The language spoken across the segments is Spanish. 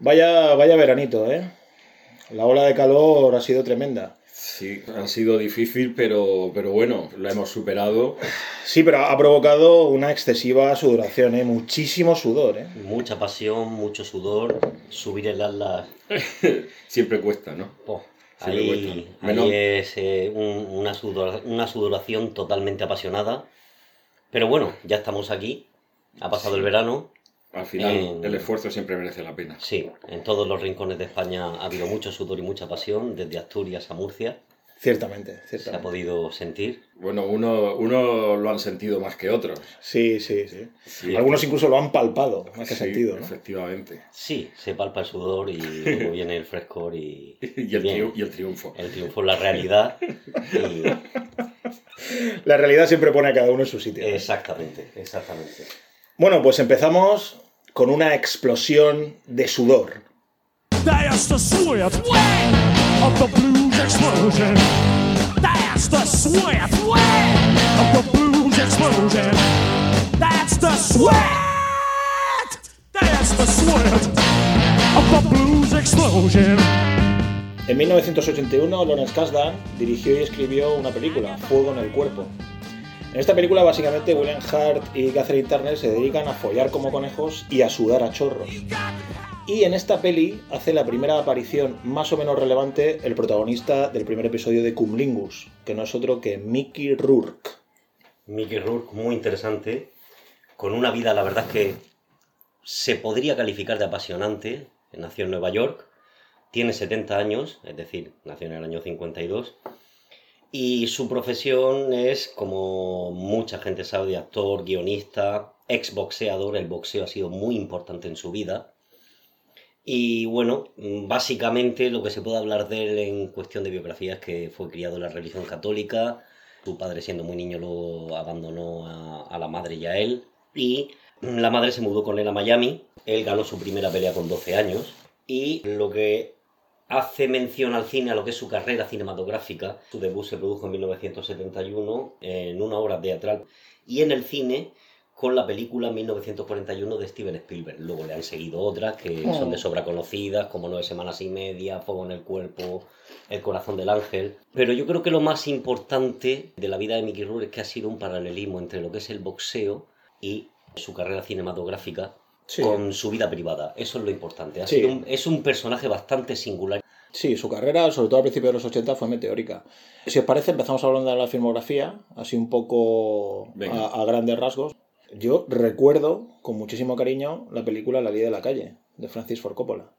Vaya, vaya veranito, ¿eh? La ola de calor ha sido tremenda. Sí, ha sido difícil, pero, pero bueno, lo hemos superado. Sí, pero ha provocado una excesiva sudoración, ¿eh? Muchísimo sudor, ¿eh? Mucha pasión, mucho sudor, subir el Atlas. Siempre cuesta, ¿no? Oh, Siempre ahí cuesta. ahí Menos- es eh, un- una, sudor- una sudoración totalmente apasionada. Pero bueno, ya estamos aquí. Ha pasado el verano. Al final, En- el esfuerzo siempre merece la pena. Sí, en todos los rincones de España ha habido mucho sudor y mucha pasión, desde Asturias a Murcia. Ciertamente, Se ha ciertamente. podido sentir. Bueno, uno, uno lo han sentido más que otros. Sí, sí, sí. Sí, Algunos incluso lo han palpado, más que sí, sentido, ¿no? Efectivamente. Sí, se palpa el sudor y luego viene el frescor y, Y el, bien, y el triunfo. el triunfo, la realidad. y- La realidad siempre pone a cada uno en su sitio. exactamente, exactamente. Bueno, pues empezamos con una explosión de sudor. En 1981, Lawrence Kasdan dirigió y escribió una película, Fuego en el Cuerpo. En esta película, básicamente, William Hart y Catherine Turner se dedican a follar como conejos y a sudar a chorros. Y en esta peli hace la primera aparición más o menos relevante el protagonista del primer episodio de Cumlingus, que no es otro que Mickey Rourke. Mickey Rourke, muy interesante, con una vida, la verdad que se podría calificar de apasionante. Nació en Nueva York, tiene 70 años, es decir, nació en el año 52, y su profesión es, como mucha gente sabe, de actor, guionista, ex boxeador. El boxeo ha sido muy importante en su vida. Y bueno, básicamente lo que se puede hablar de él en cuestión de biografía es que fue criado en la religión católica, su padre siendo muy niño lo abandonó a, a la madre y a él, y la madre se mudó con él a Miami, él ganó su primera pelea con 12 años, y lo que hace mención al cine, a lo que es su carrera cinematográfica, su debut se produjo en 1971 en una obra teatral, y en el cine con la película 1941 de Steven Spielberg. Luego le han seguido otras que son de sobra conocidas, como Nueve Semanas y Media, Fuego en el Cuerpo, El Corazón del Ángel. Pero yo creo que lo más importante de la vida de Mickey Rourke es que ha sido un paralelismo entre lo que es el boxeo y su carrera cinematográfica Sí. con su vida privada. Eso es lo importante. Ha Sí. sido un- es un personaje bastante singular. Sí, su carrera, sobre todo al principio de los 80, fue meteórica. Si os parece, empezamos hablando de la filmografía, así un poco a, a grandes rasgos. Yo recuerdo con muchísimo cariño la película La ley de la calle, de Francis Ford Coppola,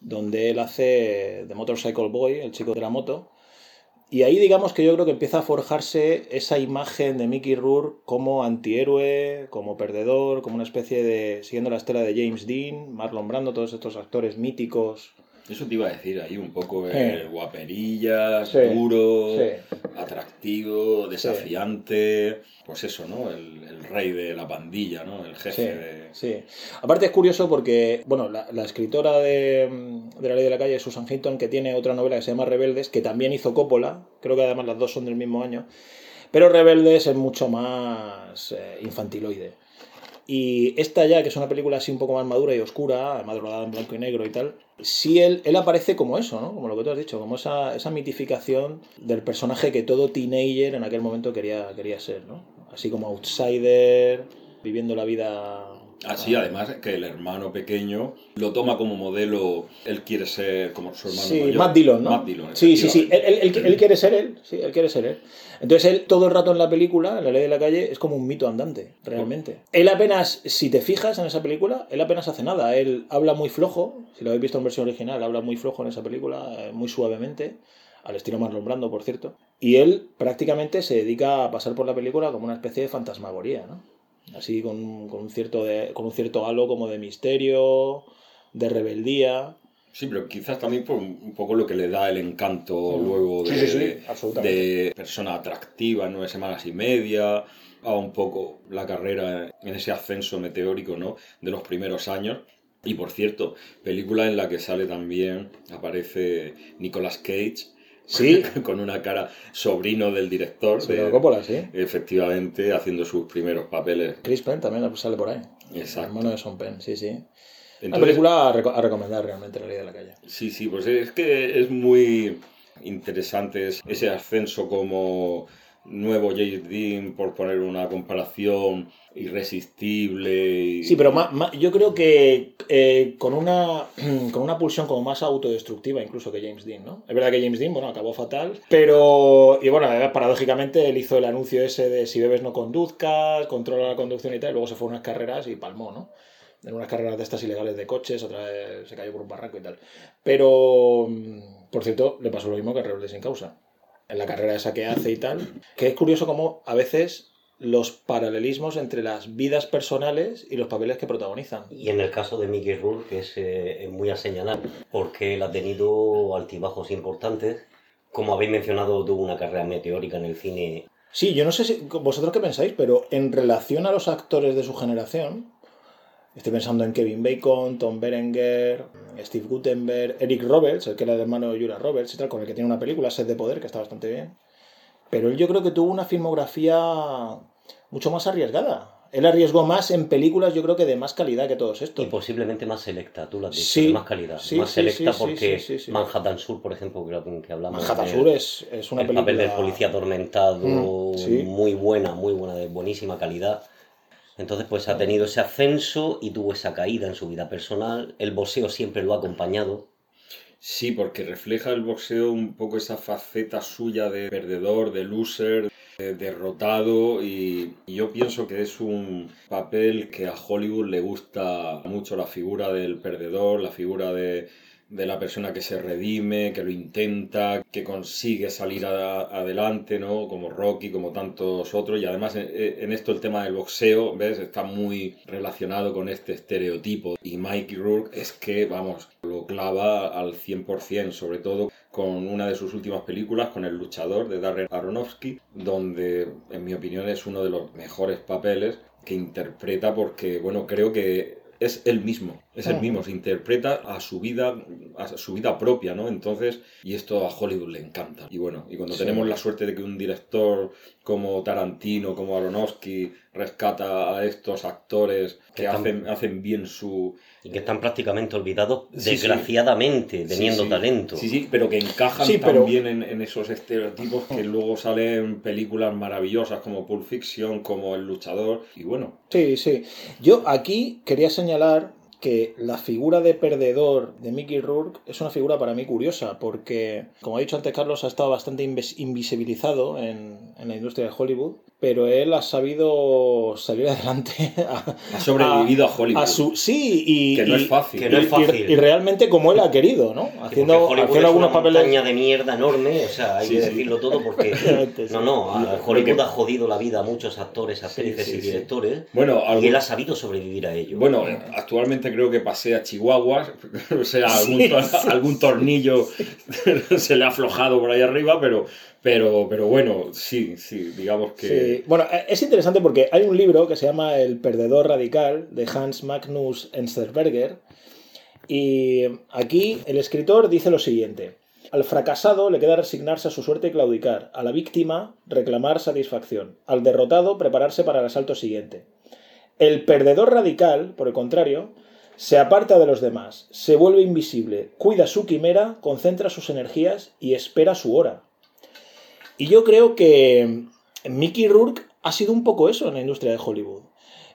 donde él hace de Motorcycle Boy, el chico de la moto, y ahí digamos que yo creo que empieza a forjarse esa imagen de Mickey Rourke como antihéroe, como perdedor, como una especie de... siguiendo la estela de James Dean, Marlon Brando, todos estos actores míticos. Eso te iba a decir ahí un poco, eh, guaperillas, Sí, duro, sí. atractivo, desafiante. Pues eso, ¿no? El, el rey de la pandilla, ¿no? El jefe Sí, de. sí. Aparte es curioso porque, bueno, la, la escritora de, de La Ley de la Calle, Susan Hinton, que tiene otra novela que se llama Rebeldes, que también hizo Coppola, creo que además las dos son del mismo año, pero Rebeldes es mucho más eh, infantiloide. Y esta ya, que es una película así un poco más madura y oscura, rodada en blanco y negro y tal, sí él, él aparece como eso, ¿no? Como lo que tú has dicho, como esa, esa mitificación del personaje que todo teenager en aquel momento quería, quería ser, ¿no? Así como outsider, viviendo la vida... Así, además, que el hermano pequeño lo toma como modelo. Él quiere ser como su hermano Sí, mayor. Matt Dillon, ¿no? Matt Dillon, sí, sí, sí. Él, él- él- él quiere ser él. Sí, él quiere ser él. Entonces él todo el rato en la película, en la ley de la calle, es como un mito andante, realmente. Él apenas, si te fijas en esa película, él apenas hace nada. Él habla muy flojo, si lo habéis visto en versión original, habla muy flojo en esa película, eh, muy suavemente, al estilo Marlon Brando, por cierto. Y él prácticamente se dedica a pasar por la película como una especie de fantasmagoría, ¿no? Así con, con un cierto de, con un cierto halo como de misterio, de rebeldía. Sí, pero quizás también por un poco lo que le da el encanto Mm. luego de, Sí, sí, sí, de- persona atractiva nueve semanas y media, a un poco la carrera en ese ascenso meteórico ¿no? de los primeros años. Y por cierto, película en la que sale también, aparece Nicolas Cage, Sí, con una cara sobrino del director, sí, de- Coppola, sí. efectivamente haciendo sus primeros papeles. Chris Penn también sale por ahí. Exacto. Hermano de Son Penn, sí, sí. Una película a, reco- a recomendar realmente, La ley de la calle. Sí, sí, pues es que es muy interesante es- ese ascenso como nuevo James Dean, por poner una comparación irresistible. Sí, pero ma- ma- yo creo que eh, con, una, con una pulsión como más autodestructiva incluso que James Dean, ¿no? Es verdad que James Dean, bueno, acabó fatal, pero... Y bueno, además, paradójicamente, él hizo el anuncio ese de si bebes no conduzcas, controla la conducción y tal, y luego se fue a unas carreras y palmó, ¿no? En unas carreras de estas ilegales de coches, otra vez se cayó por un barranco y tal. Pero, mm, por cierto, le pasó lo mismo que a Rebelde sin causa. En la carrera esa que hace y tal. Que es curioso como a veces los paralelismos entre las vidas personales y los papeles que protagonizan. Y en el caso de Mickey Rourke que es, eh, es muy a señalar, porque él ha tenido altibajos importantes. Como habéis mencionado, tuvo una carrera meteórica en el cine. Sí, yo no sé si vosotros qué pensáis, pero en relación a los actores de su generación, estoy pensando en Kevin Bacon, Tom Berenger, Steve Gutenberg, Eric Roberts, el que era el hermano de Julia Roberts y tal, con el que tiene una película, Set de Poder, que está bastante bien. Pero él yo creo que tuvo una filmografía mucho más arriesgada. Él arriesgó más en películas, yo creo que de más calidad que todos Y estos. posiblemente más selecta, tú lo has dicho, Sí, de más calidad. sí, más sí, selecta porque. Manhattan Sur, por ejemplo, creo que hablamos. Manhattan de- Sur es, es una el película... papel del policía atormentado, Mm, muy buena, muy buena, de buenísima calidad. Entonces, pues ha tenido ese ascenso y tuvo esa caída en su vida personal. El boxeo siempre lo ha acompañado. Sí, porque refleja el boxeo un poco esa faceta suya de perdedor, de loser, de derrotado y, y yo pienso que es un papel que a Hollywood le gusta mucho la figura del perdedor, la figura de, de la persona que se redime, que lo intenta, que consigue salir adelante, ¿no? Como Rocky, como tantos otros. Y además en, en esto el tema del boxeo, ¿ves? Está muy relacionado con este estereotipo. Y Mikey Rourke es que, vamos, lo clava al 100%, sobre todo con una de sus últimas películas, con El luchador de Darren Aronofsky, donde, en mi opinión, es uno de los mejores papeles que interpreta porque, bueno, creo que es él mismo, es Ujú. mismo, se interpreta a su vida, a su vida propia, ¿no? Entonces, y esto a Hollywood le encanta. Y bueno, y cuando Sí. tenemos la suerte de que un director como Tarantino, como Aronofsky, rescata a estos actores que Que están- hacen, hacen bien su... Y que están prácticamente olvidados, Sí, sí. desgraciadamente, teniendo Sí, sí. talento. Sí, sí, pero que encajan Sí, pero- también en, en esos estereotipos que luego salen películas maravillosas como Pulp Fiction, como El luchador, y bueno, Sí, sí. Yo aquí quería señalar que la figura de perdedor de Mickey Rourke es una figura para mí curiosa, porque, como ha dicho antes Carlos, ha estado bastante invisibilizado en, en la industria de Hollywood, pero él ha sabido salir adelante a, ha sobrevivido a, Hollywood. a su... Sí, y... que no y- es fácil. que no es y- fácil. y realmente como él ha querido, ¿no? Haciendo, Hollywood haciendo es algunos una papeles... montaña de mierda enorme, o sea, hay Sí, que sí. decirlo todo porque... Sí. No, no, a- Hollywood ha jodido la vida a muchos actores, actrices sí, y sí. directores, Bueno, y algo- él ha sabido sobrevivir a ello. Bueno, actualmente creo que pasea chihuahuas, o sea, algún, Sí, tor- sí. algún tornillo se le ha aflojado por ahí arriba, pero, pero, pero bueno, sí, sí, digamos que... Bueno, eh, es interesante porque hay un libro que se llama El perdedor radical de Hans Magnus Enzensberger y aquí el escritor dice lo siguiente. Al fracasado le queda resignarse a su suerte y claudicar, a la víctima reclamar satisfacción, al derrotado prepararse para el asalto siguiente. El perdedor radical, por el contrario, se aparta de los demás, se vuelve invisible, cuida su quimera, concentra sus energías y espera su hora. Y yo creo que Mickey Rourke ha sido un poco eso en la industria de Hollywood.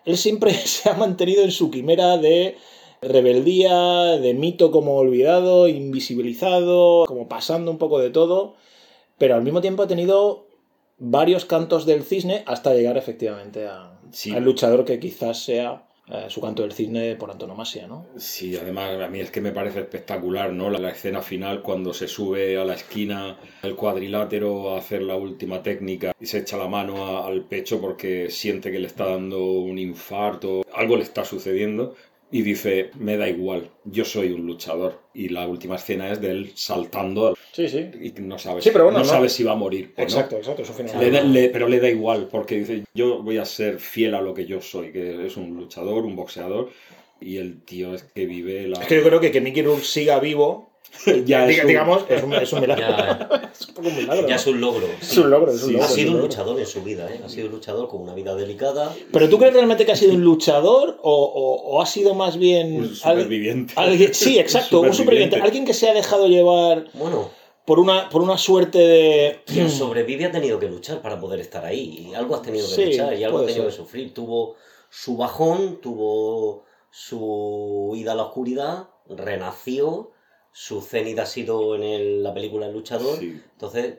Él siempre se ha mantenido en su quimera de rebeldía, de mito como olvidado, invisibilizado, como pasando un poco de todo, pero al mismo tiempo ha tenido varios cantos del cisne hasta llegar efectivamente a- Sí. al luchador que quizás sea eh, su canto del cisne por antonomasia, ¿no? Sí, además a mí es que me parece espectacular, ¿no? La, escena final cuando se sube a la esquina del cuadrilátero a hacer la última técnica y se echa la mano al pecho porque siente que le está dando un infarto, algo le está sucediendo y dice, me da igual, yo soy un luchador. Y la última escena es de él saltando Sí, sí. y no sabe, Sí, pero bueno, no no- sabe si va a morir o no. Exacto, exacto, eso final. Le da- le- pero le da igual, porque dice, yo voy a ser fiel a lo que yo soy, que es un luchador, un boxeador, y el tío es que vive la... Es que yo creo que que Mickey Rourke siga vivo ya es Diga- un- digamos, es un, es un milagro. Ya, es un poco un milagro. ya ¿no? es un logro. Es sí. un logro, es un Sí, logro. Ha es sido un logro. luchador en su vida, ¿eh? Ha sido un luchador con una vida delicada. ¿Pero tú crees realmente que ha sido un luchador o, o- o ha sido más bien un alguien- superviviente. alguien- sí, exacto, un superviviente, alguien que se ha dejado llevar Bueno, por una, por una suerte de... quien sobrevive ha tenido que luchar para poder estar ahí. Y algo has tenido que Sí, luchar y algo ha puede tenido ser. que sufrir. Tuvo su bajón, tuvo su ida a la oscuridad, renació. Su cenit ha sido en el- la película El Luchador. Sí. Entonces,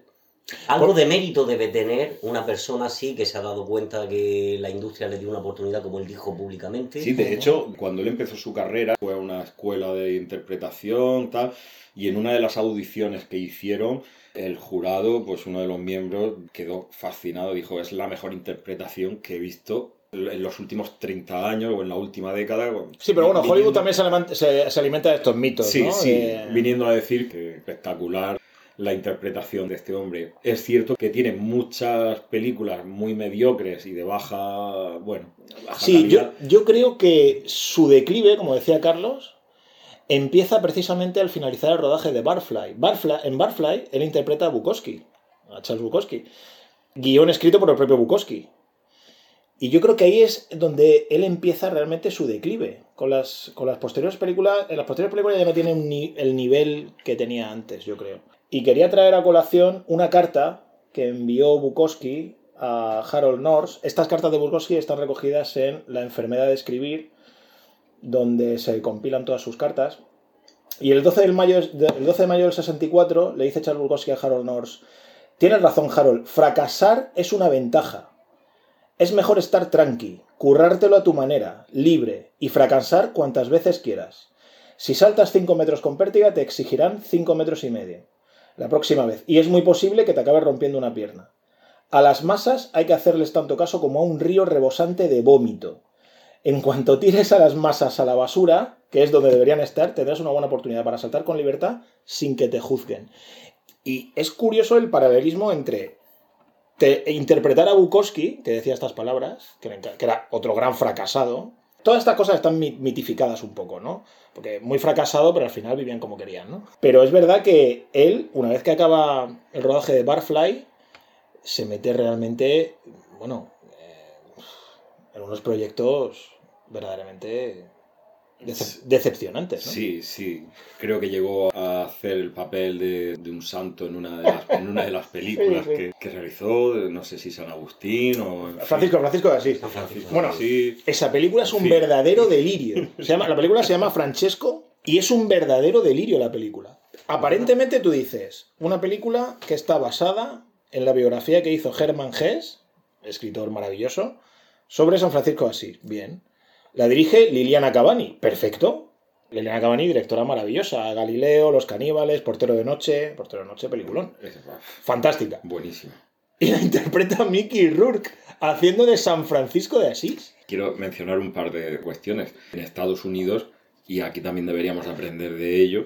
algo Por- de mérito debe tener una persona así que se ha dado cuenta que la industria le dio una oportunidad, como él dijo públicamente. Sí, de hecho, cuando él empezó su carrera, fue a una escuela de interpretación, tal, y en una de las audiciones que hicieron, el jurado, pues uno de los miembros, quedó fascinado, dijo, es la mejor interpretación que he visto en los últimos 30 años o en la última década. Sí, pero bueno, Viniendo- Hollywood también se alimenta, se- se alimenta de estos mitos, Sí, ¿no? sí, De- viniendo a decir que espectacular la interpretación de este hombre. Es cierto que tiene muchas películas muy mediocres y de baja, bueno, baja Sí, yo creo que su declive, como decía Carlos, empieza precisamente al finalizar el rodaje de Barfly. Barfly en Barfly, él interpreta a Bukowski, a Charles Bukowski. Guión escrito por el propio Bukowski. Y yo creo que ahí es donde él empieza realmente su declive. Con las, con las posteriores películas, en las posteriores películas ya no tiene el nivel que tenía antes, yo creo. Y quería traer a colación una carta que envió Bukowski a Harold Norse. Estas cartas de Bukowski están recogidas en La enfermedad de escribir, donde se compilan todas sus cartas. Y el 12 de mayo, el 12 de, mayo del 64 le dice Charles Bukowski a Harold Norse, tienes razón Harold, fracasar es una ventaja. Es mejor estar tranqui, currártelo a tu manera, libre, y fracasar cuantas veces quieras. Si saltas 5 metros con pértiga, te exigirán 5 metros y medio. La próxima vez. Y es muy posible que te acabes rompiendo una pierna. A las masas hay que hacerles tanto caso como a un río rebosante de vómito. En cuanto tires a las masas a la basura, que es donde deberían estar, tendrás una buena oportunidad para saltar con libertad sin que te juzguen. Y es curioso el paralelismo entre te- interpretar a Bukowski, que decía estas palabras, que era, otro gran fracasado. Todas estas cosas están mi- mitificadas un poco, ¿no? Porque muy fracasado, pero al final vivían como querían, ¿no? Pero es verdad que él, una vez que acaba el rodaje de Barfly, se mete realmente, bueno, eh, en unos proyectos verdaderamente decep- decepcionantes, ¿no? Sí, sí. Creo que llegó a hacer el papel de, de un santo en una de las, en una de las películas Sí, sí. Que, que realizó, no sé si San Agustín o... fin. Francisco, Francisco de Asís. Francisco. Bueno, sí. Esa película es un Sí. verdadero delirio. Se llama, la película se llama Francesco y es un verdadero delirio la película. Aparentemente tú dices, una película que está basada en la biografía que hizo Hermann Hesse, escritor maravilloso, sobre San Francisco de Asís. Bien. La dirige Liliana Cavani. Perfecto. Liliana Cavani, directora maravillosa. Galileo, Los Caníbales, Portero de Noche. Portero de Noche, peliculón. Fantástica. Buenísimo. Y la interpreta Mickey Rourke haciendo de San Francisco de Asís. Quiero mencionar un par de cuestiones. En Estados Unidos, y aquí también deberíamos aprender de ello,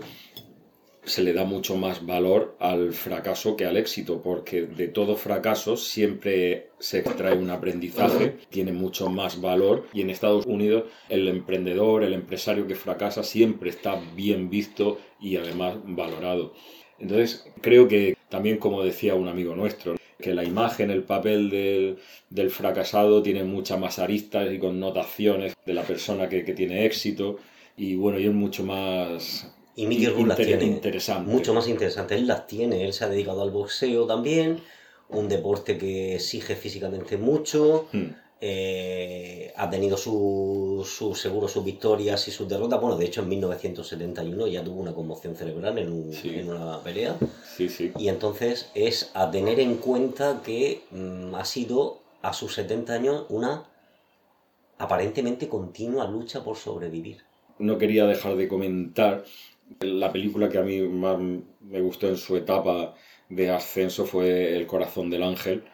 se le da mucho más valor al fracaso que al éxito, porque de todo fracaso siempre se extrae un aprendizaje, tiene mucho más valor, y en Estados Unidos el emprendedor, el empresario que fracasa siempre está bien visto y además valorado. Entonces, creo que también, como decía un amigo nuestro, que la imagen, el papel del, del fracasado tiene muchas más aristas y connotaciones de la persona que, que tiene éxito, y bueno, y es mucho más Y Mickey Rourke las tiene interesante. mucho más interesante. Él las tiene, él se ha dedicado al boxeo también, un deporte que exige físicamente mucho. Hmm. eh, ha tenido su, su seguro sus victorias y sus derrotas. Bueno, de hecho en 1971 ya tuvo una conmoción cerebral en, un- Sí. en una pelea. Sí, sí. Y entonces es a tener en cuenta que mm, ha sido a sus 70 años una aparentemente continua lucha por sobrevivir. No quería dejar de comentar la película que a mí más me gustó en su etapa de ascenso fue El corazón del ángel,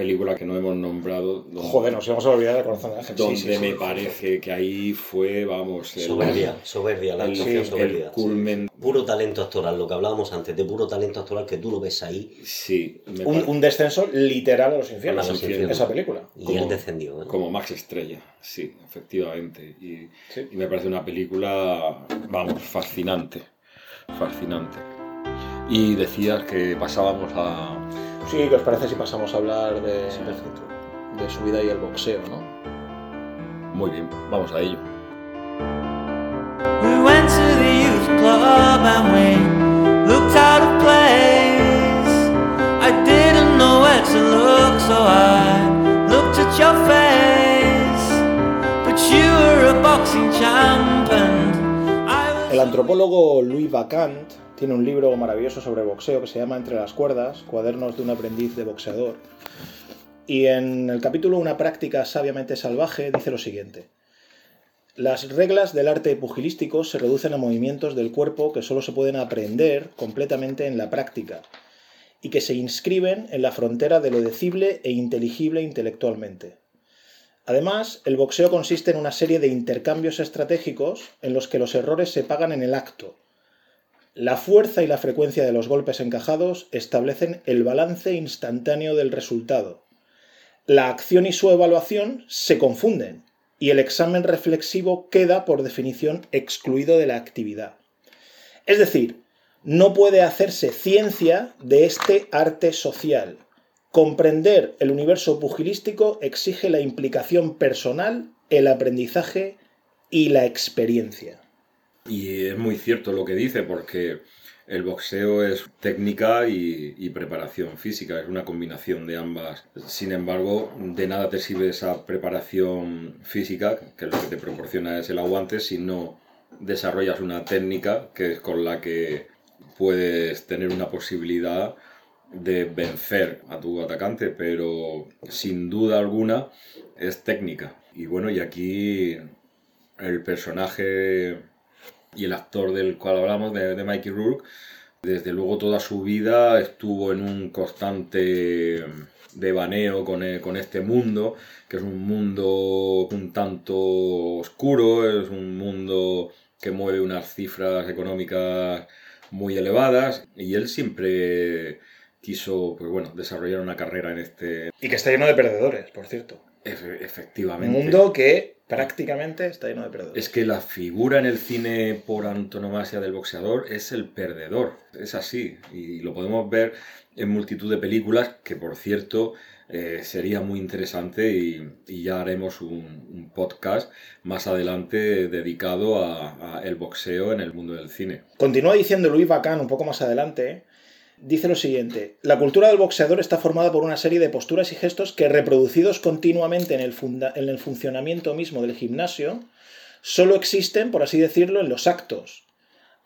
película que no hemos nombrado. donde- Joder, nos íbamos a olvidar del corazón ángel. Donde sí, sí. me parece que ahí fue, vamos, el, Soberbia, soberbia, la actuación el soberbia. culmen. Puro talento actoral, lo que hablábamos antes, de puro talento actoral que tú lo ves ahí Sí, me Un, parece- un descenso literal a los infiernos. A los infiernos. Esa película. y Como- él descendió. ¿eh? como Max Estrella, sí, efectivamente. Y, Sí. y me parece una película, vamos, fascinante. fascinante. Y decías que pasábamos a... Sí, ¿qué os parece si pasamos a hablar de, de su vida y el boxeo, no? Muy bien, vamos a ello. We went to the youth club and we looked out of place. I didn't know where to look, so I looked at your face. But you were a boxing champ and I was. El antropólogo Louis Vacant tiene un libro maravilloso sobre boxeo que se llama Entre las cuerdas, cuadernos de un aprendiz de boxeador. Y en el capítulo Una práctica sabiamente salvaje dice lo siguiente. Las reglas del arte pugilístico se reducen a movimientos del cuerpo que solo se pueden aprender completamente en la práctica y que se inscriben en la frontera de lo decible e inteligible intelectualmente. Además, el boxeo consiste en una serie de intercambios estratégicos en los que los errores se pagan en el acto. La fuerza y la frecuencia de los golpes encajados establecen el balance instantáneo del resultado. La acción y su evaluación se confunden y el examen reflexivo queda, por definición, excluido de la actividad. Es decir, no puede hacerse ciencia de este arte social. Comprender el universo pugilístico exige la implicación personal, el aprendizaje y la experiencia. Y es muy cierto lo que dice, porque el boxeo es técnica y, preparación física, es una combinación de ambas. Sin embargo, de nada te sirve esa preparación física, que lo que te proporciona es el aguante, si no desarrollas una técnica que es con la que puedes tener una posibilidad de vencer a tu atacante, pero sin duda alguna es técnica. Y bueno, y aquí el personaje y el actor del cual hablamos, de, de Mikey Rourke, desde luego toda su vida estuvo en un constante devaneo con, e, con este mundo, que es un mundo un tanto oscuro, es un mundo que mueve unas cifras económicas muy elevadas y él siempre quiso pues bueno, desarrollar una carrera en este... Y que está lleno de perdedores, por cierto. Efe- efectivamente. Un mundo que prácticamente está lleno de perdedores. Es que la figura en el cine por antonomasia del boxeador es el perdedor. Es así. Y lo podemos ver en multitud de películas que, por cierto, eh, sería muy interesante y, y ya haremos un, un podcast más adelante dedicado a, a el boxeo en el mundo del cine. Continúa diciendo Luis Bacán un poco más adelante. Dice lo siguiente, la cultura del boxeador está formada por una serie de posturas y gestos que reproducidos continuamente en el, funda- en el funcionamiento mismo del gimnasio, solo existen, por así decirlo, en los actos,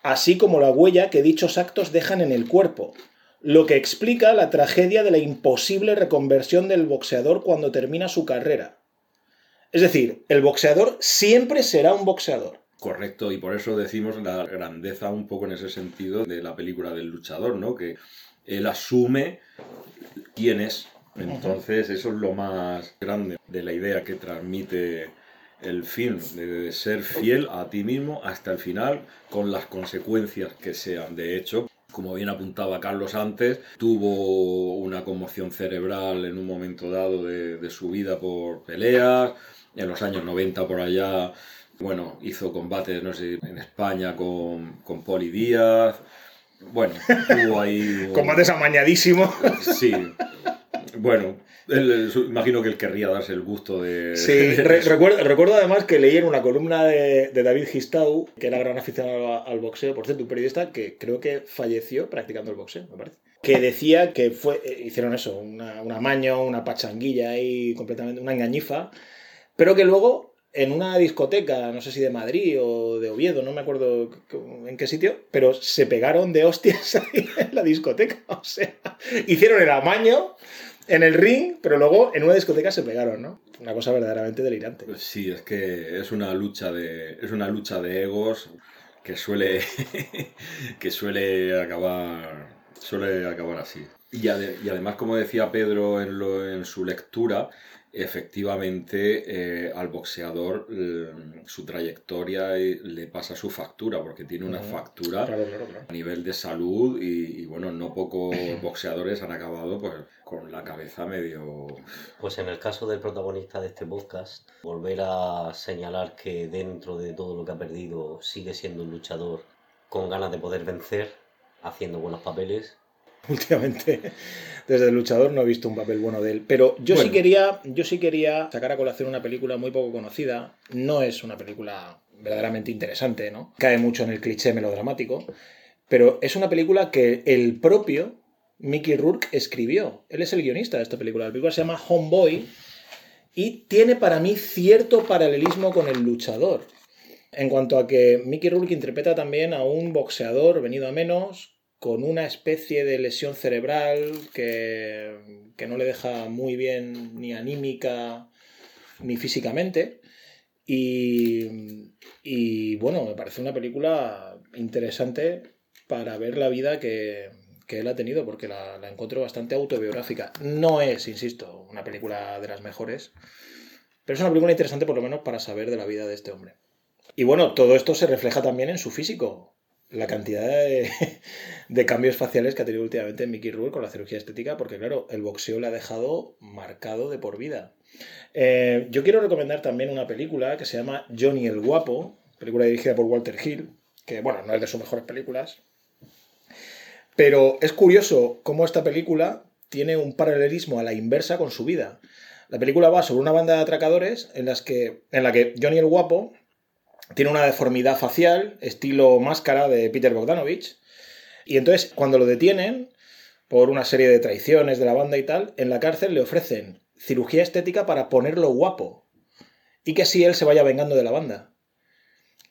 así como la huella que dichos actos dejan en el cuerpo, lo que explica la tragedia de la imposible reconversión del boxeador cuando termina su carrera. Es decir, el boxeador siempre será un boxeador. Correcto, y por eso decimos la grandeza un poco en ese sentido de la película del luchador, ¿no? Que él asume quién es. Entonces, eso es lo más grande de la idea que transmite el film, de ser fiel a ti mismo hasta el final, con las consecuencias que sean. De hecho, como bien apuntaba Carlos antes, tuvo una conmoción cerebral en un momento dado de, de su vida por peleas. En los años 90 por allá, bueno, hizo combates, no sé, en España con, con Poli Díaz. Bueno, tuvo ahí... un- Combates amañadísimo. Sí. Bueno, él, su- imagino que él querría darse el gusto de... Sí, re- recuerdo, recuerdo además que leí en una columna de, de David Gistau, que era gran aficionado al boxeo, por cierto, un periodista que creo que falleció practicando el boxeo, me parece. Que decía que fue, eh, hicieron eso, una, un amaño, una pachanguilla ahí, completamente, una engañifa, pero que luego en una discoteca, no sé si de Madrid o de Oviedo, no me acuerdo en qué sitio, pero se pegaron de hostias ahí en la discoteca. O sea, hicieron el amaño en el ring, pero luego en una discoteca se pegaron, ¿no? Una cosa verdaderamente delirante. Sí, es que es una lucha de, es una lucha de egos que suele, que suele acabar, suele acabar así. Y, y además, como decía Pedro en, lo- en su lectura, efectivamente eh, al boxeador eh, su trayectoria le pasa su factura, porque tiene una factura Claro, claro, claro. a nivel de salud y, y, bueno, no pocos boxeadores han acabado pues con la cabeza medio... Pues en el caso del protagonista de este podcast, volver a señalar que dentro de todo lo que ha perdido sigue siendo un luchador con ganas de poder vencer, haciendo buenos papeles. últimamente desde el luchador no he visto un papel bueno de él. Pero yo sí quería yo sí quería sacar a colación una película muy poco conocida. No es una película verdaderamente interesante no cae mucho en el cliché melodramático pero es una película que el propio Mickey Rourke escribió. Él es el guionista de esta película. La película se llama Homeboy y tiene para mí cierto paralelismo con el luchador. En cuanto a que Mickey Rourke interpreta también a un boxeador venido a menos con una especie de lesión cerebral que, que no le deja muy bien ni anímica ni físicamente. Y, y, bueno, me parece una película interesante para ver la vida que, que él ha tenido, porque la, la encuentro bastante autobiográfica. No es, insisto, una película de las mejores, pero es una película interesante por lo menos para saber de la vida de este hombre. Y bueno, todo esto se refleja también en su físico. La cantidad de, cambios faciales que ha tenido últimamente Mickey Rourke con la cirugía estética, porque claro, el boxeo le ha dejado marcado de por vida. Eh, yo quiero recomendar también una película que se llama Johnny el Guapo, película dirigida por Walter Hill, que bueno, no es de sus mejores películas. Pero es curioso cómo esta película tiene un paralelismo a la inversa con su vida. La película va sobre una banda de atracadores en, las que, en la que Johnny el Guapo tiene una deformidad facial, estilo máscara de Peter Bogdanovich. Y entonces, cuando lo detienen, por una serie de traiciones de la banda y tal, en la cárcel le ofrecen cirugía estética para ponerlo guapo. Y que así él se vaya vengando de la banda.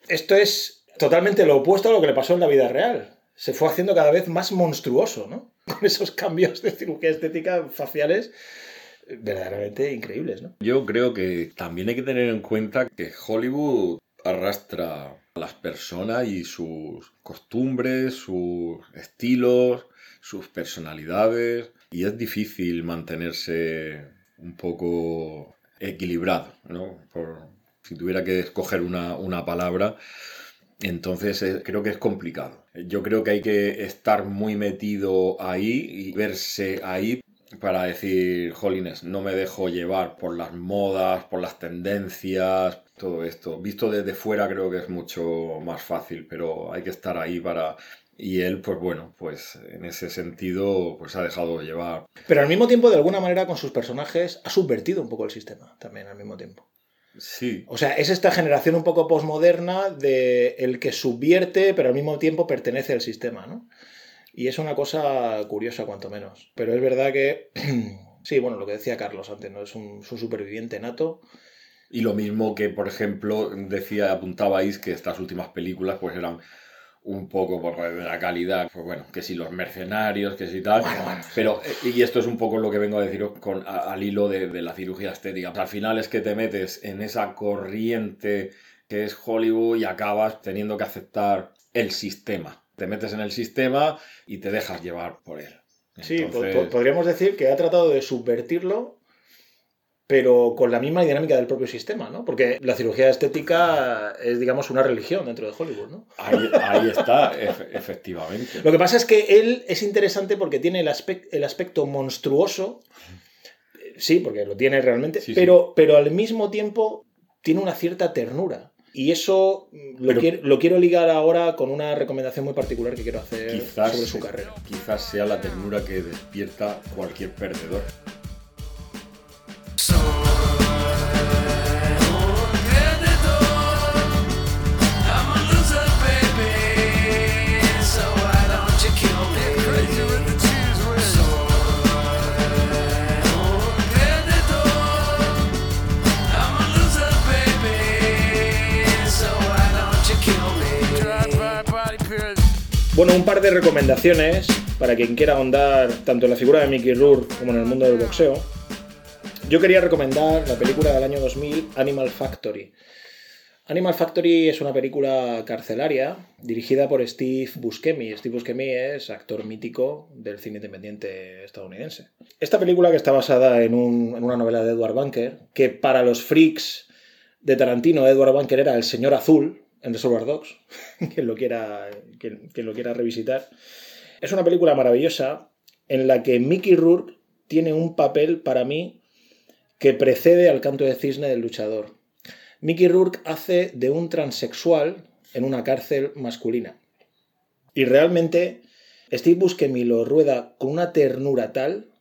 Esto es totalmente lo opuesto a lo que le pasó en la vida real. Se fue haciendo cada vez más monstruoso, ¿no? Con esos cambios de cirugía estética faciales verdaderamente increíbles, ¿no? Yo creo que también hay que tener en cuenta que Hollywood arrastra a las personas y sus costumbres, sus estilos, sus personalidades y es difícil mantenerse un poco equilibrado, ¿no? Por, si tuviera que escoger una, una palabra, entonces eh, creo que es complicado. Yo creo que hay que estar muy metido ahí y verse ahí para decir, jolines, no me dejo llevar por las modas, por las tendencias, todo esto. Visto desde fuera creo que es mucho más fácil, pero hay que estar ahí para... Y él, pues bueno, pues en ese sentido, pues ha dejado de llevar. Pero al mismo tiempo, de alguna manera, con sus personajes, ha subvertido un poco el sistema también al mismo tiempo. Sí, O sea, es esta generación un poco posmoderna de el que subvierte, pero al mismo tiempo pertenece al sistema, ¿no? Y es una cosa curiosa, cuanto menos. Pero es verdad que, sí, bueno, lo que decía Carlos antes, ¿no? Es un, es un superviviente nato. Y lo mismo que, por ejemplo, decía, apuntabais que estas últimas películas pues eran un poco por la calidad, pues bueno, que si los mercenarios, que si tal, Bueno, bueno, pero eh, y esto es un poco lo que vengo a deciros con, a- al hilo de, de la cirugía estética. Al final es que te metes en esa corriente que es Hollywood y acabas teniendo que aceptar el sistema. Te metes en el sistema y te dejas llevar por él. Sí, Entonces- podríamos decir que ha tratado de subvertirlo, pero con la misma dinámica del propio sistema, ¿no? Porque la cirugía estética es, digamos, una religión dentro de Hollywood, ¿no? Ahí, ahí está, efe- efectivamente. Lo que pasa es que él es interesante porque tiene el, aspec- el aspecto monstruoso, sí, porque lo tiene realmente, Sí, sí. pero, pero al mismo tiempo tiene una cierta ternura. Y eso mm, lo, Pero- quiero, lo quiero ligar ahora con una recomendación muy particular que quiero hacer Quizás, sobre su carrera. quizás sea la ternura que despierta cualquier perdedor. Bueno, un par de recomendaciones para quien quiera ahondar tanto en la figura de Mickey Rourke como en el mundo del boxeo. Yo quería recomendar la película del año 2000, Animal Factory. Animal Factory es una película carcelaria dirigida por Steve Buscemi. Steve Buscemi es actor mítico del cine independiente estadounidense. Esta película que está basada en, un- en una novela de Edward Bunker, que para los freaks de Tarantino, Edward Bunker era el señor azul en Reservoir Dogs, quien lo quiera, quien lo quiera revisitar. Es una película maravillosa en la que Mickey Rourke tiene un papel para mí que precede al canto de cisne del luchador. Mickey Rourke hace de un transexual en una cárcel masculina. Y realmente Steve Buscemi lo rueda con una ternura tal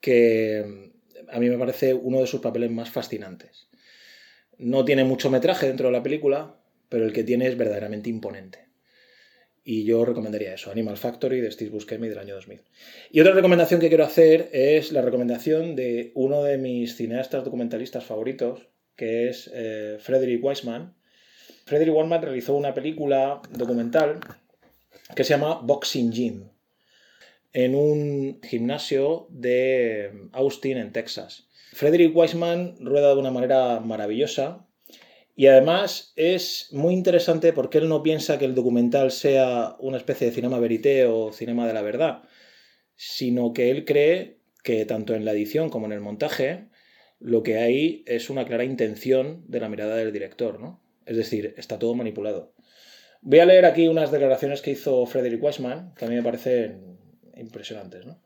que a mí me parece uno de sus papeles más fascinantes. No tiene mucho metraje dentro de la película, pero el que tiene es verdaderamente imponente. Y yo recomendaría eso, Animal Factory de Steve Buscemi del año 2000. Y otra recomendación que quiero hacer es la recomendación de uno de mis cineastas documentalistas favoritos, que es eh, Frederick Wiseman. Frederick Wiseman realizó una película documental que se llama Boxing Gym, en un gimnasio de Austin, en Texas. Frederick Wiseman rueda de una manera maravillosa y además es muy interesante porque él no piensa que el documental sea una especie de cinema verité o cinema de la verdad, sino que él cree que tanto en la edición como en el montaje lo que hay es una clara intención de la mirada del director, ¿no? Es decir, está todo manipulado. Voy a leer aquí unas declaraciones que hizo Frederick Wiseman, que a mí me parecen impresionantes. ¿no?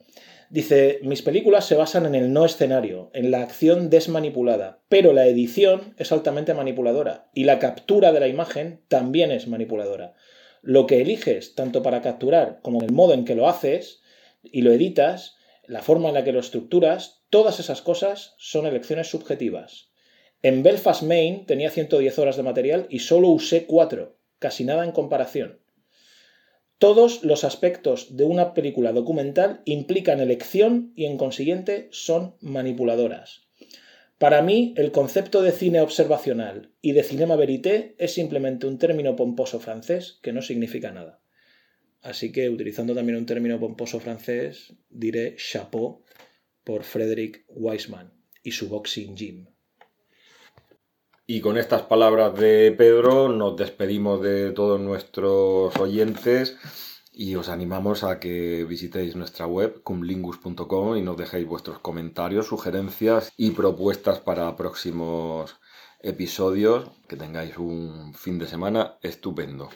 Dice, mis películas se basan en el no escenario, en la acción desmanipulada, pero la edición es altamente manipuladora y la captura de la imagen también es manipuladora. Lo que eliges, tanto para capturar como el modo en que lo haces y lo editas, la forma en la que lo estructuras, todas esas cosas son elecciones subjetivas. En Belfast, Maine tenía 110 horas de material y solo usé 4 casi nada en comparación. Todos los aspectos de una película documental implican elección y en consiguiente son manipuladoras. Para mí, el concepto de cine observacional y de cinema verité es simplemente un término pomposo francés que no significa nada. Así que, utilizando también un término pomposo francés, diré chapeau por Frederick Wiseman y su Boxing Gym. Y con estas palabras de Pedro nos despedimos de todos nuestros oyentes y os animamos a que visitéis nuestra web cumlingus.com y nos dejéis vuestros comentarios, sugerencias y propuestas para próximos episodios. Que tengáis un fin de semana estupendo.